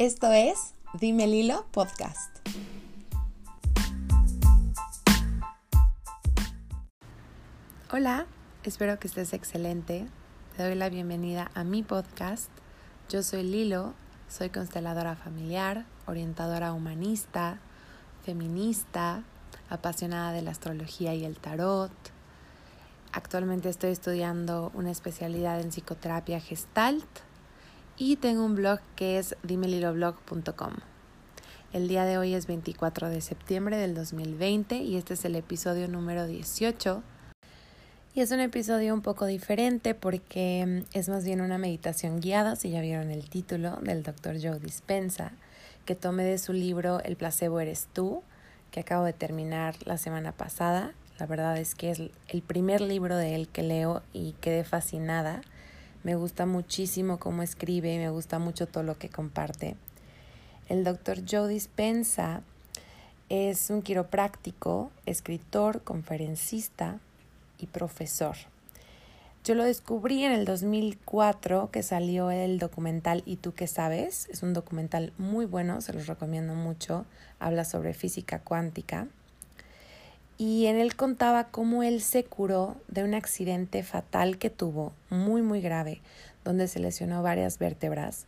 Esto es Dime Lilo Podcast. Hola, espero que estés excelente. Te doy la bienvenida a mi podcast. Yo soy Lilo, soy consteladora familiar, orientadora humanista, feminista, apasionada de la astrología y el tarot. Actualmente estoy estudiando una especialidad en psicoterapia gestalt y tengo un blog que es dimeliloblog.com. El día de hoy es 24 de septiembre del 2020 y este es el episodio número 18. Y es un episodio un poco diferente porque es más bien una meditación guiada, si ya vieron el título, del Dr. Joe Dispensa, que tomé de su libro El placebo eres tú, que acabo de terminar la semana pasada. La verdad es que es el primer libro de él que leo y quedé fascinada. Me gusta muchísimo cómo escribe, me gusta mucho todo lo que comparte. El doctor Joe Dispensa es un quiropráctico, escritor, conferencista y profesor. Yo lo descubrí en el 2004 que salió el documental ¿Y tú qué sabes? Es un documental muy bueno, se los recomiendo mucho. Habla sobre física cuántica y en él contaba cómo él se curó de un accidente fatal que tuvo, muy muy grave, donde se lesionó varias vértebras.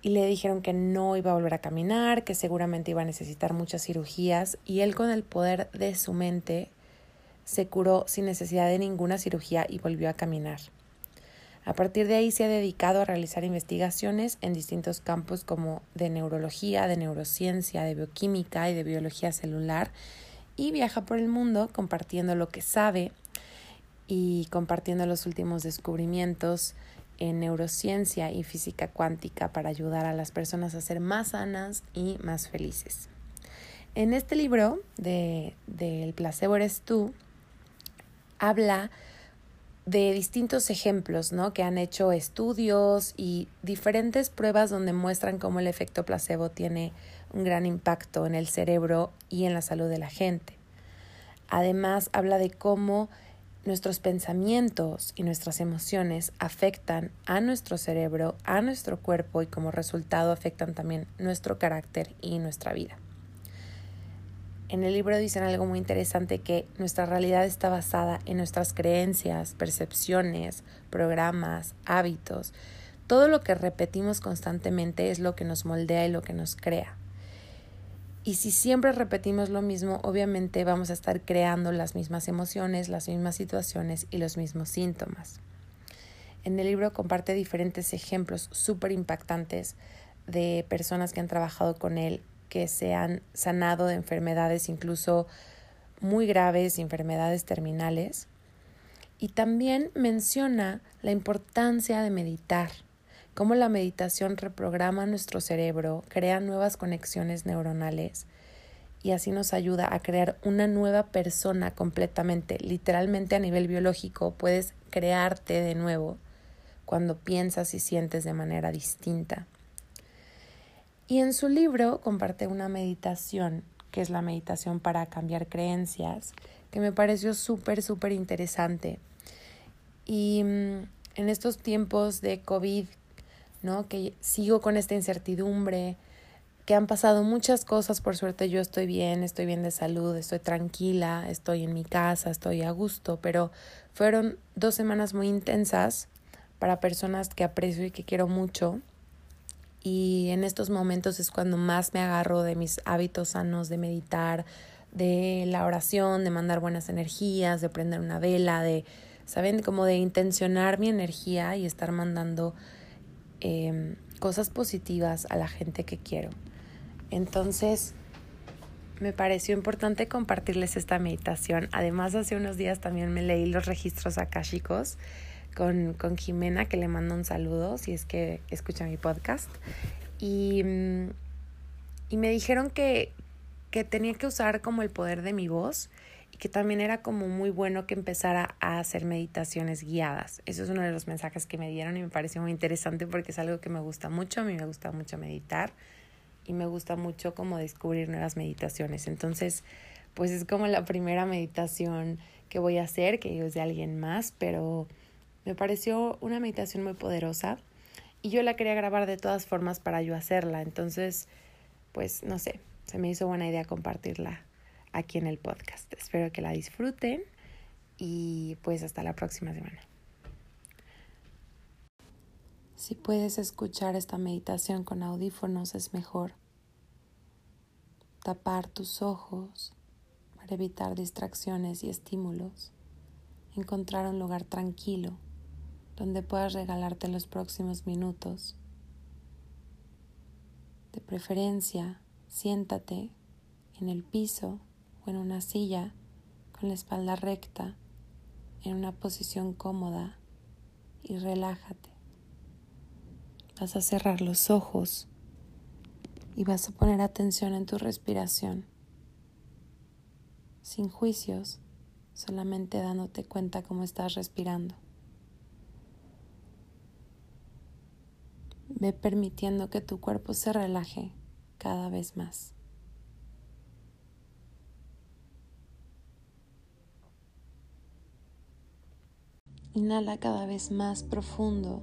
Y le dijeron que no iba a volver a caminar, que seguramente iba a necesitar muchas cirugías, y él con el poder de su mente se curó sin necesidad de ninguna cirugía y volvió a caminar. A partir de ahí se ha dedicado a realizar investigaciones en distintos campos como de neurología, de neurociencia, de bioquímica y de biología celular y viaja por el mundo compartiendo lo que sabe y compartiendo los últimos descubrimientos en neurociencia y física cuántica para ayudar a las personas a ser más sanas y más felices. En este libro de, El placebo eres tú, habla de distintos ejemplos, ¿no? Que han hecho estudios y diferentes pruebas donde muestran cómo el efecto placebo tiene un gran impacto en el cerebro y en la salud de la gente. Además, habla de cómo nuestros pensamientos y nuestras emociones afectan a nuestro cerebro, a nuestro cuerpo y como resultado afectan también nuestro carácter y nuestra vida. En el libro dicen algo muy interesante que nuestra realidad está basada en nuestras creencias, percepciones, programas, hábitos. Todo lo que repetimos constantemente es lo que nos moldea y lo que nos crea. Y si siempre repetimos lo mismo, obviamente vamos a estar creando las mismas emociones, las mismas situaciones y los mismos síntomas. En el libro comparte diferentes ejemplos súper impactantes de personas que han trabajado con él, que se han sanado de enfermedades incluso muy graves, enfermedades terminales. Y también menciona la importancia de meditar cómo la meditación reprograma nuestro cerebro, crea nuevas conexiones neuronales y así nos ayuda a crear una nueva persona completamente, literalmente a nivel biológico, puedes crearte de nuevo cuando piensas y sientes de manera distinta. Y en su libro comparte una meditación, que es la meditación para cambiar creencias, que me pareció súper, súper interesante. Y mm, en estos tiempos de COVID ¿no? Que sigo con esta incertidumbre, que han pasado muchas cosas, por suerte yo estoy bien, estoy bien de salud, estoy tranquila, estoy en mi casa, estoy a gusto, pero fueron dos semanas muy intensas para personas que aprecio y que quiero mucho. Y en estos momentos es cuando más me agarro de mis hábitos sanos de meditar, de la oración, de mandar buenas energías, de prender una vela, de, ¿saben? Como de intencionar mi energía y estar mandando Em, cosas positivas a la gente que quiero. Entonces, me pareció importante compartirles esta meditación. Además, hace unos días también me leí los registros akáshicos con, con Jimena, que le mando un saludo si es que escucha mi podcast. Y, mm, y me dijeron que, que tenía que usar como el poder de mi voz y que también era como muy bueno que empezara a hacer meditaciones guiadas. Eso es uno de los mensajes que me dieron y me pareció muy interesante porque es algo que me gusta mucho, a mí me gusta mucho meditar y me gusta mucho como descubrir nuevas meditaciones. Entonces, pues es como la primera meditación que voy a hacer, que es de alguien más, pero me pareció una meditación muy poderosa y yo la quería grabar de todas formas para yo hacerla. Entonces, pues no sé, se me hizo buena idea compartirla aquí en el podcast. Espero que la disfruten y pues hasta la próxima semana. Si puedes escuchar esta meditación con audífonos es mejor. Tapar tus ojos para evitar distracciones y estímulos. Encontrar un lugar tranquilo donde puedas regalarte los próximos minutos. De preferencia, siéntate en el piso o en una silla con la espalda recta, en una posición cómoda y relájate. Vas a cerrar los ojos y vas a poner atención en tu respiración, sin juicios, solamente dándote cuenta cómo estás respirando. Ve permitiendo que tu cuerpo se relaje cada vez más. Inhala cada vez más profundo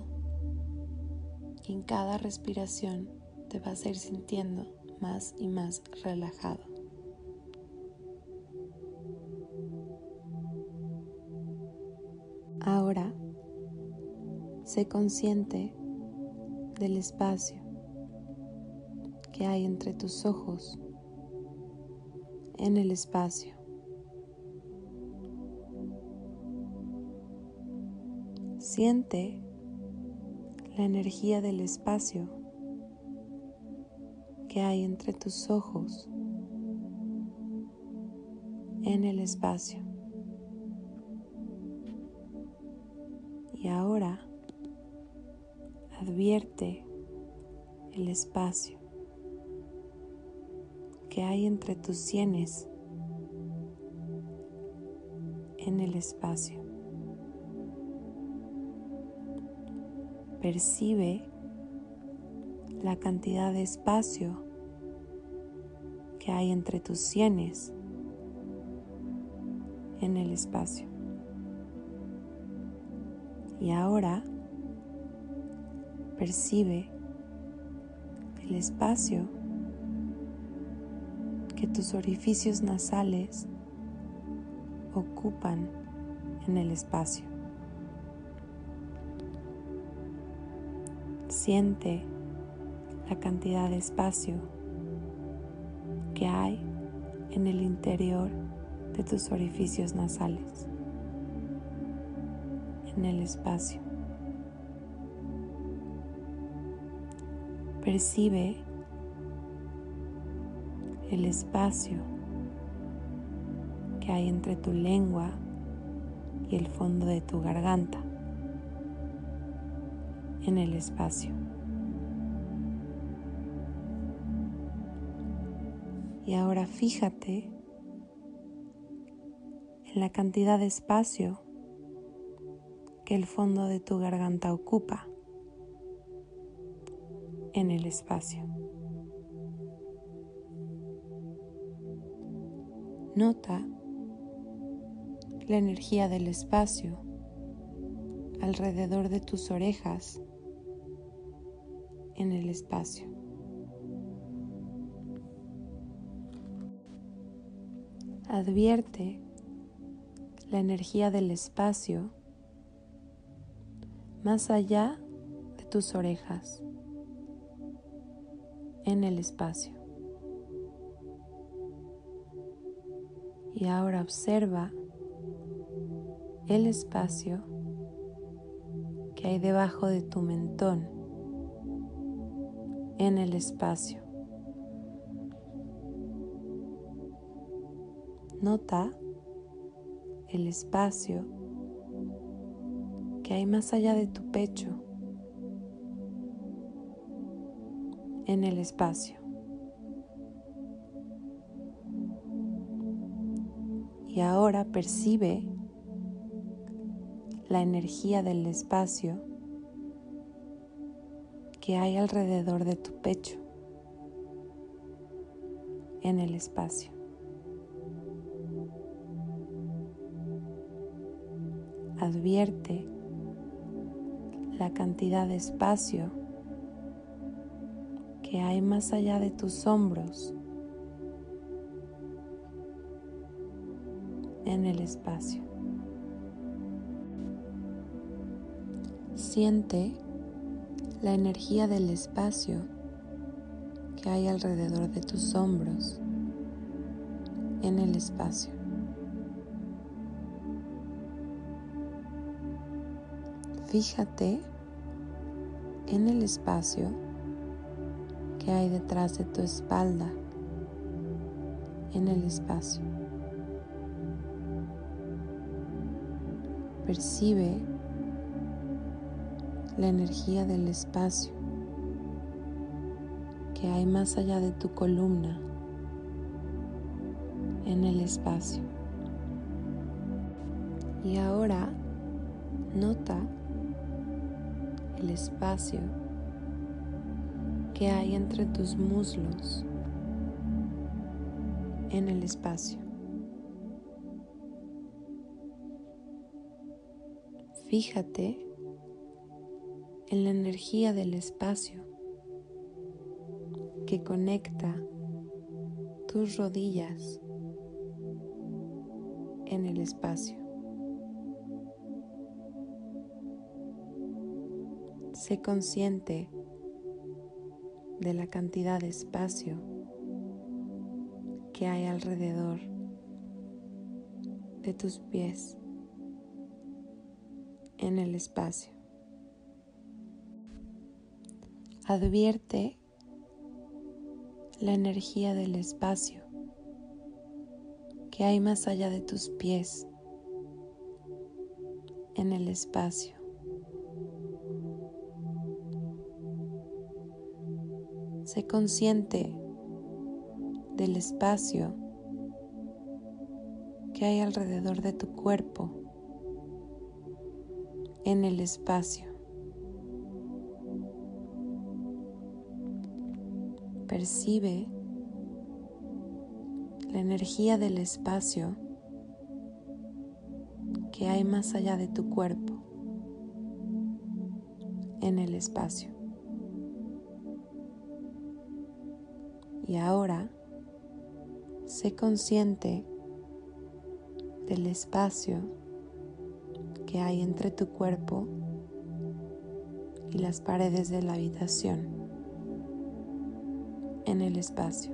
y en cada respiración te vas a ir sintiendo más y más relajado. Ahora, sé consciente del espacio que hay entre tus ojos en el espacio. Siente la energía del espacio que hay entre tus ojos en el espacio. Y ahora Advierte el espacio que hay entre tus sienes en el espacio. Percibe la cantidad de espacio que hay entre tus sienes en el espacio. Y ahora Percibe el espacio que tus orificios nasales ocupan en el espacio. Siente la cantidad de espacio que hay en el interior de tus orificios nasales, en el espacio. Percibe el espacio que hay entre tu lengua y el fondo de tu garganta en el espacio. Y ahora fíjate en la cantidad de espacio que el fondo de tu garganta ocupa en el espacio. Nota la energía del espacio alrededor de tus orejas en el espacio. Advierte la energía del espacio más allá de tus orejas en el espacio. Y ahora observa el espacio que hay debajo de tu mentón en el espacio. Nota el espacio que hay más allá de tu pecho en el espacio. Y ahora percibe la energía del espacio que hay alrededor de tu pecho en el espacio. Advierte la cantidad de espacio que hay más allá de tus hombros en el espacio. Siente la energía del espacio que hay alrededor de tus hombros en el espacio. Fíjate en el espacio que hay detrás de tu espalda, en el espacio. Percibe la energía del espacio que hay más allá de tu columna en el espacio. Y ahora nota el espacio que hay entre tus muslos en el espacio. Fíjate en la energía del espacio que conecta tus rodillas en el espacio. Sé consciente de la cantidad de espacio que hay alrededor de tus pies en el espacio. Advierte la energía del espacio que hay más allá de tus pies en el espacio. Sé consciente del espacio que hay alrededor de tu cuerpo en el espacio. Percibe la energía del espacio que hay más allá de tu cuerpo en el espacio. Y ahora sé consciente del espacio que hay entre tu cuerpo y las paredes de la habitación en el espacio.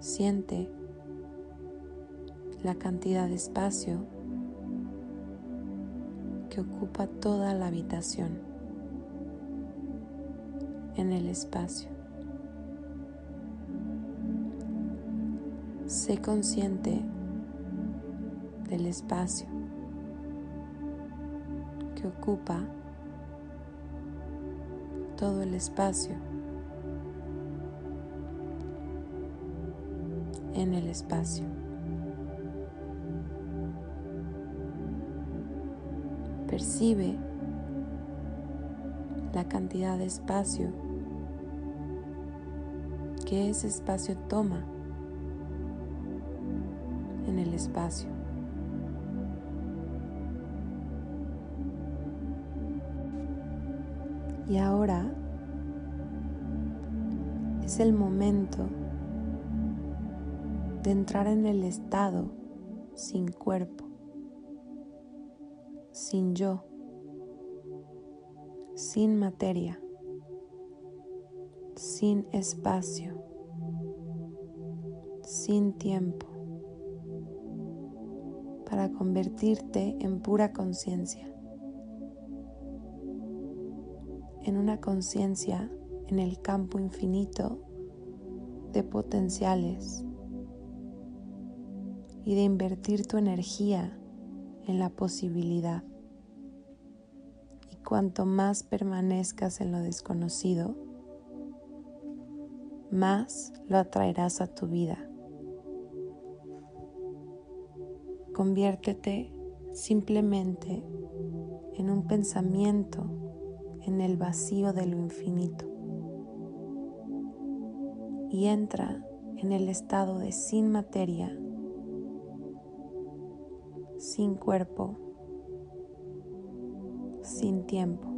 Siente la cantidad de espacio que ocupa toda la habitación en el espacio. Sé consciente del espacio que ocupa todo el espacio en el espacio. Percibe la cantidad de espacio que ese espacio toma en el espacio. Y ahora es el momento de entrar en el estado sin cuerpo, sin yo, sin materia sin espacio, sin tiempo, para convertirte en pura conciencia, en una conciencia en el campo infinito de potenciales y de invertir tu energía en la posibilidad. Cuanto más permanezcas en lo desconocido, más lo atraerás a tu vida. Conviértete simplemente en un pensamiento en el vacío de lo infinito y entra en el estado de sin materia, sin cuerpo, sin tiempo.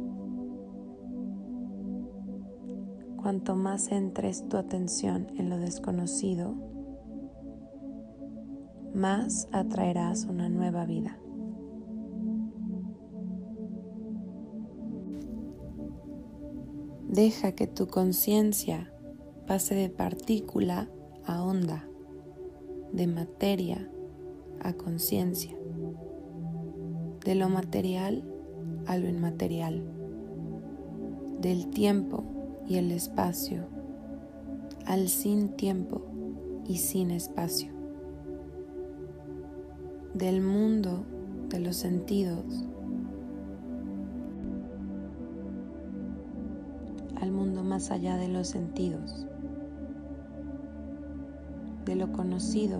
Cuanto más centres tu atención en lo desconocido, más atraerás una nueva vida. Deja que tu conciencia pase de partícula a onda, de materia a conciencia, de lo material a lo inmaterial, del tiempo y el espacio al sin tiempo y sin espacio, del mundo de los sentidos al mundo más allá de los sentidos, de lo conocido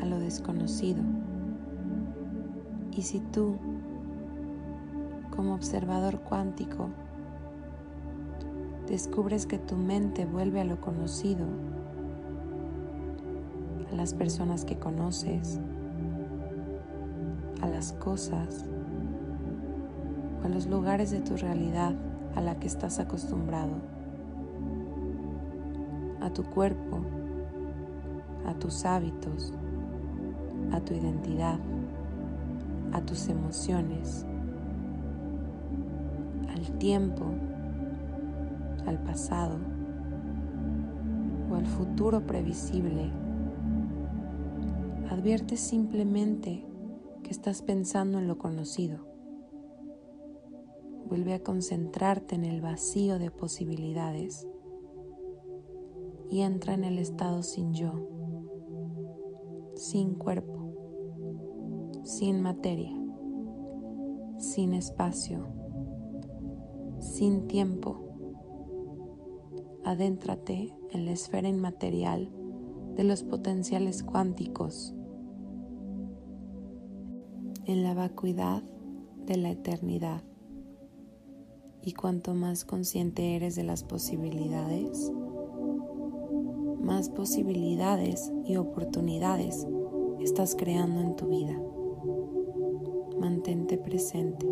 a lo desconocido. Y si tú, como observador cuántico, descubres que tu mente vuelve a lo conocido, a las personas que conoces, a las cosas a los lugares de tu realidad a la que estás acostumbrado, a tu cuerpo, a tus hábitos, a tu identidad, a tus emociones, al tiempo, al pasado o al futuro previsible. Advierte simplemente que estás pensando en lo conocido. Vuelve a concentrarte en el vacío de posibilidades y entra en el estado sin yo, sin cuerpo, sin materia, sin espacio, sin tiempo. Adéntrate en la esfera inmaterial de los potenciales cuánticos, en la vacuidad de la eternidad y cuanto más consciente eres de las posibilidades, más posibilidades y oportunidades estás creando en tu vida. Mantente presente.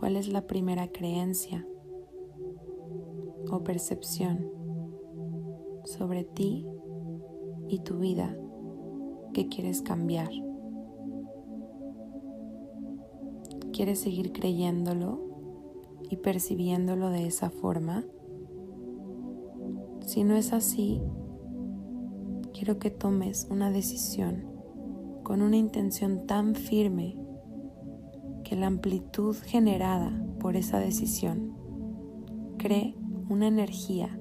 ¿Cuál es la primera creencia o percepción sobre ti y tu vida que quieres cambiar? ¿Quieres seguir creyéndolo y percibiéndolo de esa forma? Si no es así, quiero que tomes una decisión con una intención tan firme que la amplitud generada por esa decisión cree una energía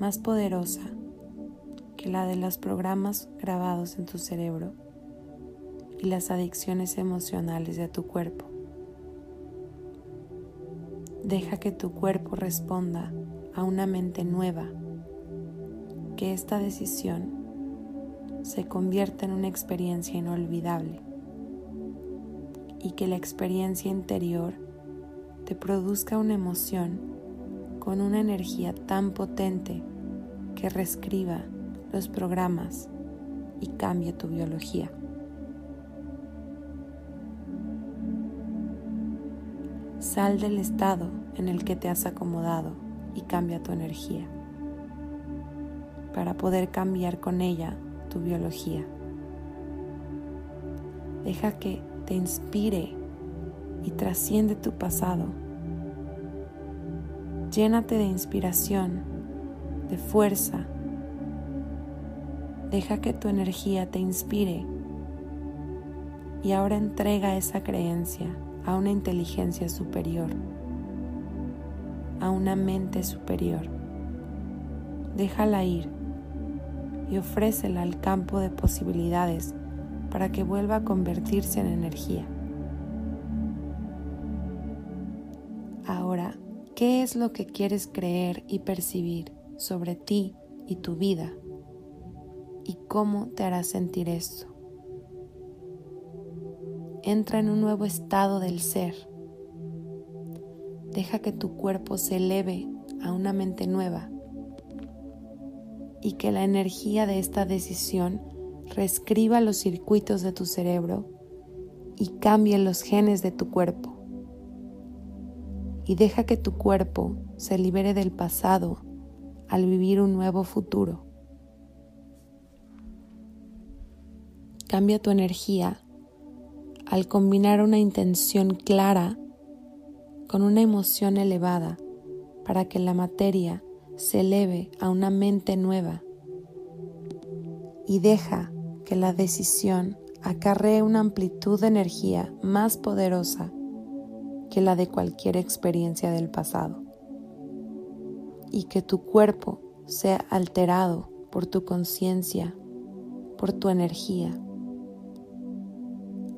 más poderosa que la de los programas grabados en tu cerebro y las adicciones emocionales de tu cuerpo. Deja que tu cuerpo responda a una mente nueva, que esta decisión se convierta en una experiencia inolvidable y que la experiencia interior te produzca una emoción con una energía tan potente que reescriba los programas y cambie tu biología. Sal del estado en el que te has acomodado y cambia tu energía para poder cambiar con ella tu biología. Deja que te inspire y trasciende tu pasado. Llénate de inspiración, de fuerza. Deja que tu energía te inspire y ahora entrega esa creencia a una inteligencia superior, a una mente superior. Déjala ir y ofrécela al campo de posibilidades para que vuelva a convertirse en energía. Ahora, ¿qué es lo que quieres creer y percibir sobre ti y tu vida? ¿Y cómo te hará sentir esto? Entra en un nuevo estado del ser. Deja que tu cuerpo se eleve a una mente nueva y que la energía de esta decisión reescriba los circuitos de tu cerebro y cambie los genes de tu cuerpo. Y deja que tu cuerpo se libere del pasado al vivir un nuevo futuro. Cambia tu energía al combinar una intención clara con una emoción elevada para que la materia se eleve a una mente nueva y deja que la decisión acarree una amplitud de energía más poderosa que la de cualquier experiencia del pasado y que tu cuerpo sea alterado por tu conciencia, por tu energía.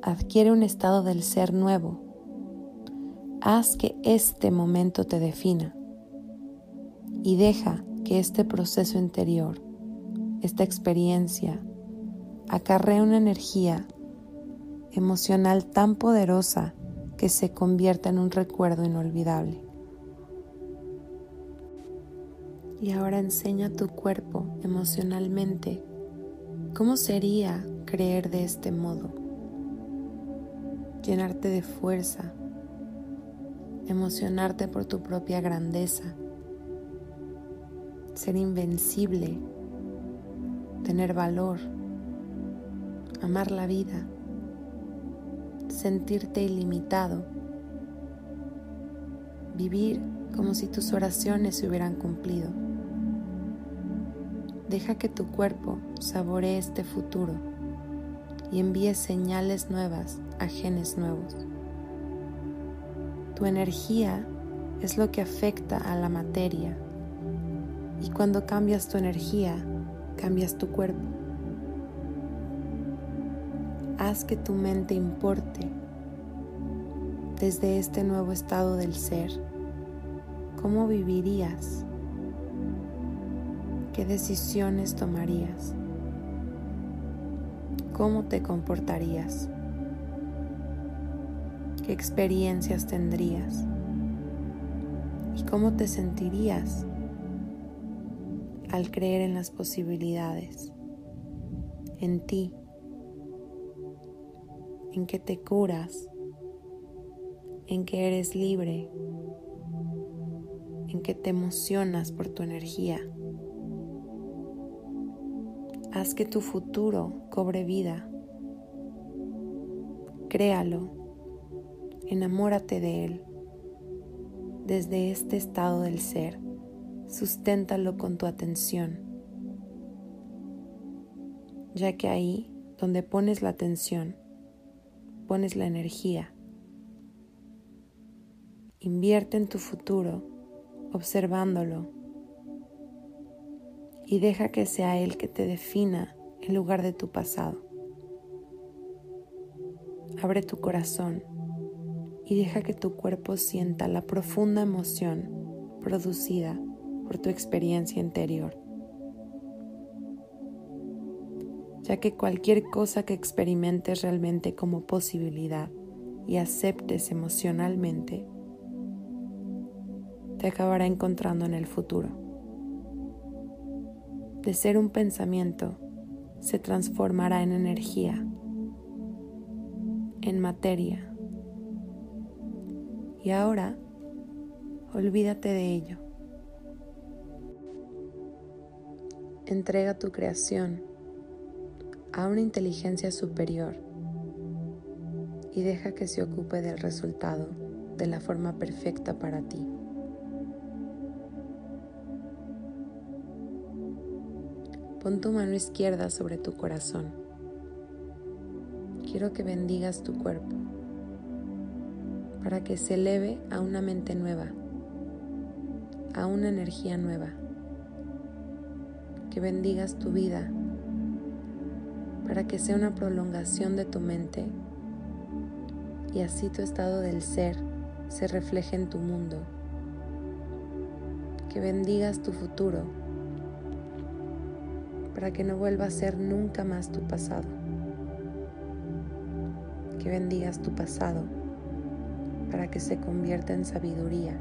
Adquiere un estado del ser nuevo. Haz que este momento te defina y deja que este proceso interior, esta experiencia, acarrea una energía emocional tan poderosa que se convierta en un recuerdo inolvidable. Y ahora enseña a tu cuerpo emocionalmente cómo sería creer de este modo. Llenarte de fuerza, emocionarte por tu propia grandeza, ser invencible, tener valor amar la vida, sentirte ilimitado, vivir como si tus oraciones se hubieran cumplido. Deja que tu cuerpo saboree este futuro y envíe señales nuevas a genes nuevos. Tu energía es lo que afecta a la materia y cuando cambias tu energía, cambias tu cuerpo haz que tu mente importe desde este nuevo estado del ser. ¿Cómo vivirías? ¿Qué decisiones tomarías? ¿Cómo te comportarías? ¿Qué experiencias tendrías? ¿Y cómo te sentirías al creer en las posibilidades, en ti? En que te curas, en que eres libre, en que te emocionas por tu energía. Haz que tu futuro cobre vida. Créalo, enamórate de él. Desde este estado del ser, susténtalo con tu atención, ya que ahí donde pones la atención, pones la energía. Invierte en tu futuro observándolo y deja que sea Él que te defina en lugar de tu pasado. Abre tu corazón y deja que tu cuerpo sienta la profunda emoción producida por tu experiencia interior. Ya que cualquier cosa que experimentes realmente como posibilidad y aceptes emocionalmente, te acabará encontrando en el futuro. De ser un pensamiento, se transformará en energía, en materia. Y ahora, olvídate de ello. Entrega tu creación a una inteligencia superior y deja que se ocupe del resultado de la forma perfecta para ti. Pon tu mano izquierda sobre tu corazón. Quiero que bendigas tu cuerpo para que se eleve a una mente nueva, a una energía nueva. Que bendigas tu vida para que sea una prolongación de tu mente y así tu estado del ser se refleje en tu mundo. Que bendigas tu futuro para que no vuelva a ser nunca más tu pasado. Que bendigas tu pasado para que se convierta en sabiduría.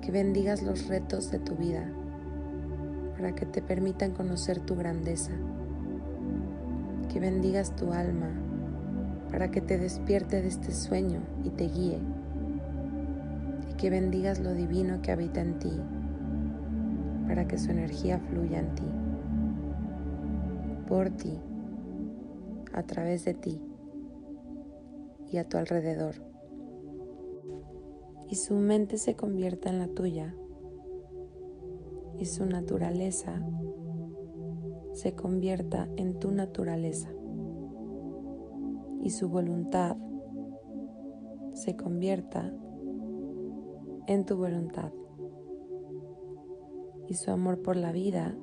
Que bendigas los retos de tu vida para que te permitan conocer tu grandeza. Que bendigas tu alma para que te despierte de este sueño y te guíe. Y que bendigas lo divino que habita en ti para que su energía fluya en ti, por ti, a través de ti y a tu alrededor. Y su mente se convierta en la tuya y su naturaleza se convierta en tu naturaleza. Y su voluntad se convierta en tu voluntad. Y su amor por la vida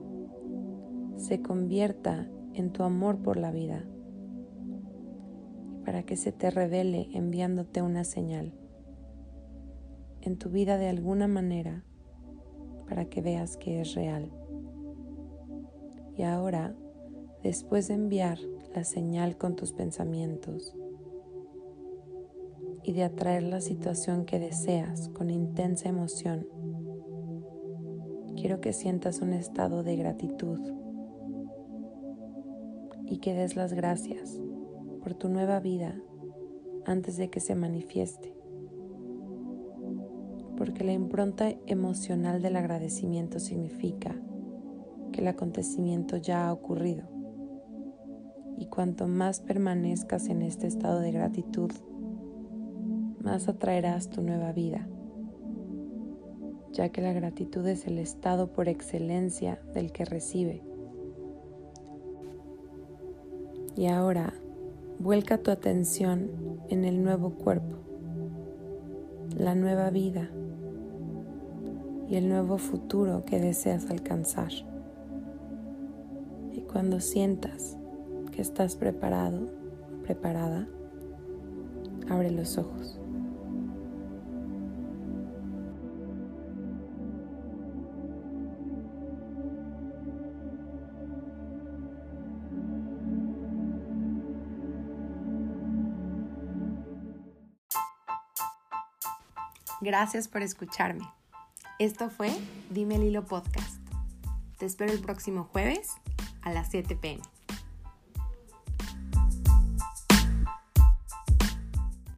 se convierta en tu amor por la vida. Para que se te revele enviándote una señal en tu vida de alguna manera para que veas que es real. Y ahora, después de enviar la señal con tus pensamientos y de atraer la situación que deseas con intensa emoción, quiero que sientas un estado de gratitud y que des las gracias por tu nueva vida antes de que se manifieste. Porque la impronta emocional del agradecimiento significa que el acontecimiento ya ha ocurrido. Y cuanto más permanezcas en este estado de gratitud, más atraerás tu nueva vida ya que la gratitud es el estado por excelencia del que recibe. Y ahora vuelca tu atención en el nuevo cuerpo, la nueva vida y el nuevo futuro que deseas alcanzar. Cuando sientas que estás preparado, preparada, abre los ojos. Gracias por escucharme. Esto fue Dime el Hilo Podcast. Te espero el próximo jueves a las 7 pm.